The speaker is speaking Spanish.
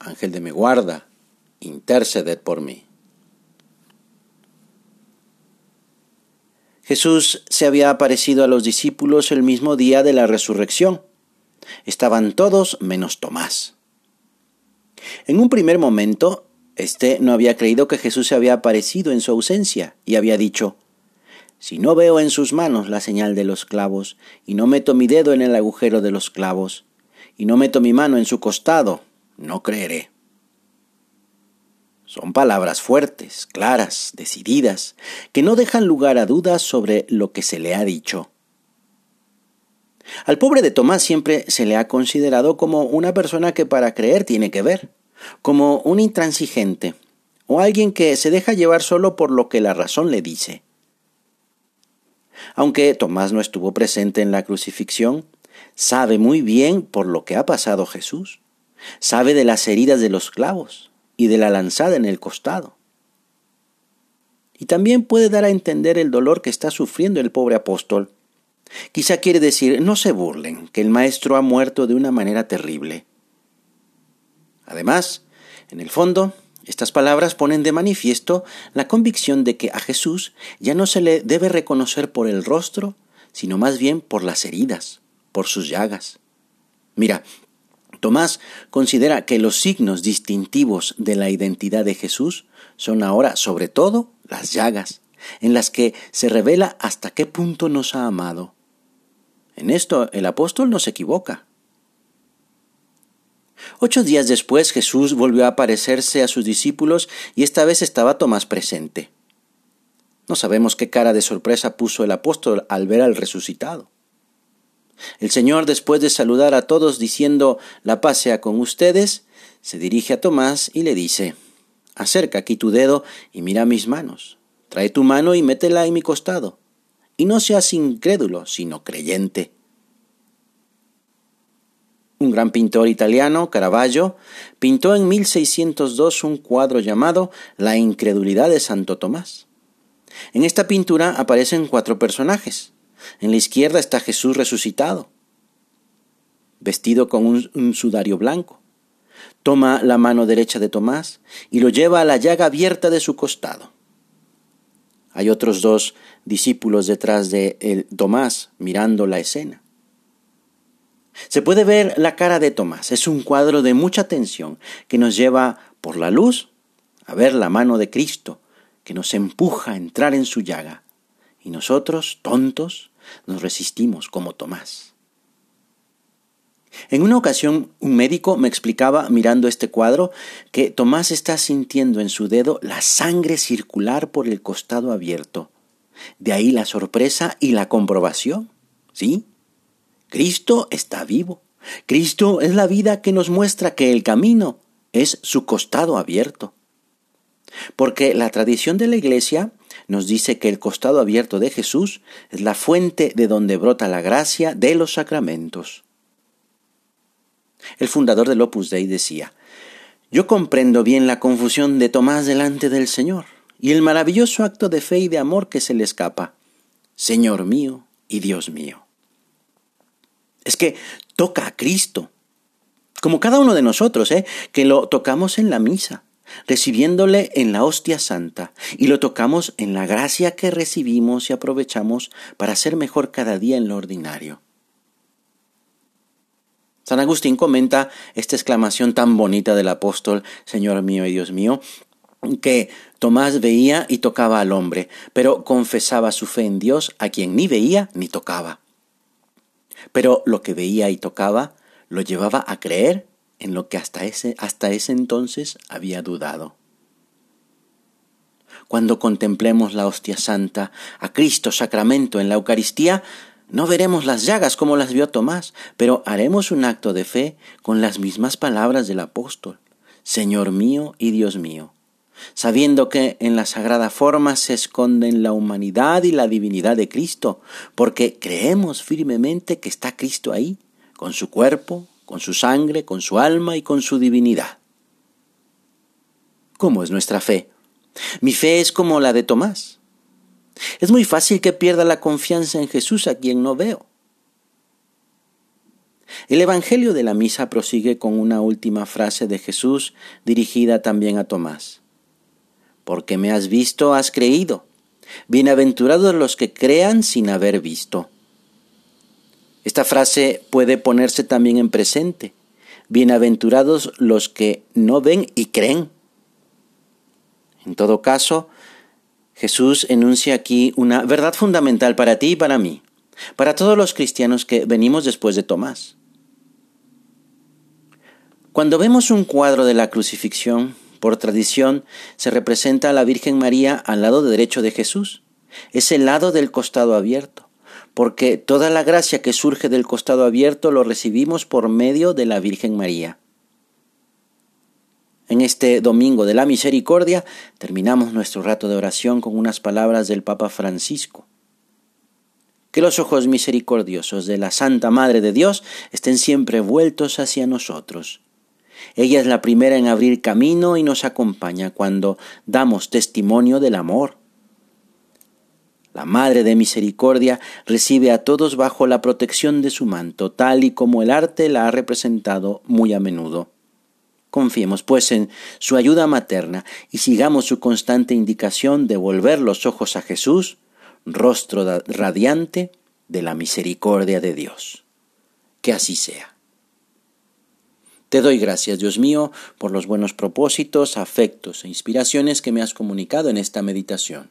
Ángel de mi guarda, interceded por mí. Jesús se había aparecido a los discípulos el mismo día de la resurrección. Estaban todos menos Tomás. En un primer momento, éste no había creído que Jesús se había aparecido en su ausencia y había dicho, Si no veo en sus manos la señal de los clavos, y no meto mi dedo en el agujero de los clavos, y no meto mi mano en su costado, no creeré. Son palabras fuertes, claras, decididas, que no dejan lugar a dudas sobre lo que se le ha dicho. Al pobre de Tomás siempre se le ha considerado como una persona que para creer tiene que ver, como un intransigente, o alguien que se deja llevar solo por lo que la razón le dice. Aunque Tomás no estuvo presente en la crucifixión, sabe muy bien por lo que ha pasado Jesús. Sabe de las heridas de los clavos y de la lanzada en el costado. Y también puede dar a entender el dolor que está sufriendo el pobre apóstol. Quizá quiere decir, no se burlen, que el Maestro ha muerto de una manera terrible. Además, en el fondo, estas palabras ponen de manifiesto la convicción de que a Jesús ya no se le debe reconocer por el rostro, sino más bien por las heridas, por sus llagas. Mira, Tomás considera que los signos distintivos de la identidad de Jesús son ahora sobre todo las llagas, en las que se revela hasta qué punto nos ha amado. En esto el apóstol no se equivoca. Ocho días después Jesús volvió a aparecerse a sus discípulos y esta vez estaba Tomás presente. No sabemos qué cara de sorpresa puso el apóstol al ver al resucitado. El Señor, después de saludar a todos diciendo la paz sea con ustedes, se dirige a Tomás y le dice, Acerca aquí tu dedo y mira mis manos. Trae tu mano y métela en mi costado. Y no seas incrédulo, sino creyente. Un gran pintor italiano, Caravaggio, pintó en 1602 un cuadro llamado La incredulidad de Santo Tomás. En esta pintura aparecen cuatro personajes. En la izquierda está Jesús resucitado, vestido con un, sudario blanco. Toma la mano derecha de Tomás y lo lleva a la llaga abierta de su costado. Hay otros dos discípulos detrás de Tomás mirando la escena. Se puede ver la cara de Tomás. Es un cuadro de mucha tensión que nos lleva por la luz a ver la mano de Cristo que nos empuja a entrar en su llaga. Y nosotros, tontos, nos resistimos como Tomás. En una ocasión un médico me explicaba, mirando este cuadro, que Tomás está sintiendo en su dedo la sangre circular por el costado abierto. De ahí la sorpresa y la comprobación. ¿Sí? Cristo está vivo. Cristo es la vida que nos muestra que el camino es su costado abierto. Porque la tradición de la Iglesia nos dice que el costado abierto de Jesús es la fuente de donde brota la gracia de los sacramentos. El fundador del Opus Dei decía, yo comprendo bien la confusión de Tomás delante del Señor y el maravilloso acto de fe y de amor que se le escapa. Señor mío y Dios mío. Es que toca a Cristo, como cada uno de nosotros, ¿eh? que lo tocamos en la misa recibiéndole en la hostia santa, y lo tocamos en la gracia que recibimos y aprovechamos para ser mejor cada día en lo ordinario. San Agustín comenta esta exclamación tan bonita del apóstol, Señor mío y Dios mío, que Tomás veía y tocaba al hombre, pero confesaba su fe en Dios a quien ni veía ni tocaba. Pero lo que veía y tocaba lo llevaba a creer en lo que hasta ese, hasta ese entonces había dudado. Cuando contemplemos la hostia santa, a Cristo sacramento en la Eucaristía, No veremos las llagas como las vio Tomás, pero haremos un acto de fe con las mismas palabras del apóstol, Señor mío y Dios mío, sabiendo que en la sagrada forma se esconden la humanidad y la divinidad de Cristo, porque creemos firmemente que está Cristo ahí, con su cuerpo, con su sangre, con su alma y con su divinidad. ¿Cómo es nuestra fe? Mi fe es como la de Tomás. Es muy fácil que pierda la confianza en Jesús a quien no veo. El Evangelio de la Misa prosigue con una última frase de Jesús dirigida también a Tomás. Porque me has visto, has creído. Bienaventurados los que crean sin haber visto. Esta frase puede ponerse también en presente. Bienaventurados los que no ven y creen. En todo caso, Jesús enuncia aquí una verdad fundamental para ti y para mí, para todos los cristianos que venimos después de Tomás. Cuando vemos un cuadro de la crucifixión, por tradición, se representa a la Virgen María al lado derecho de Jesús. Es el lado del costado abierto, porque toda la gracia que surge del costado abierto lo recibimos por medio de la Virgen María. En este Domingo de la Misericordia terminamos nuestro rato de oración con unas palabras del Papa Francisco. Que los ojos misericordiosos de la Santa Madre de Dios estén siempre vueltos hacia nosotros. Ella es la primera en abrir camino y nos acompaña cuando damos testimonio del amor. La Madre de Misericordia recibe a todos bajo la protección de su manto, tal y como el arte la ha representado muy a menudo. Confiemos pues en su ayuda materna y sigamos su constante indicación de volver los ojos a Jesús, rostro radiante de la misericordia de Dios. Que así sea. Te doy gracias, Dios mío, por los buenos propósitos, afectos e inspiraciones que me has comunicado en esta meditación.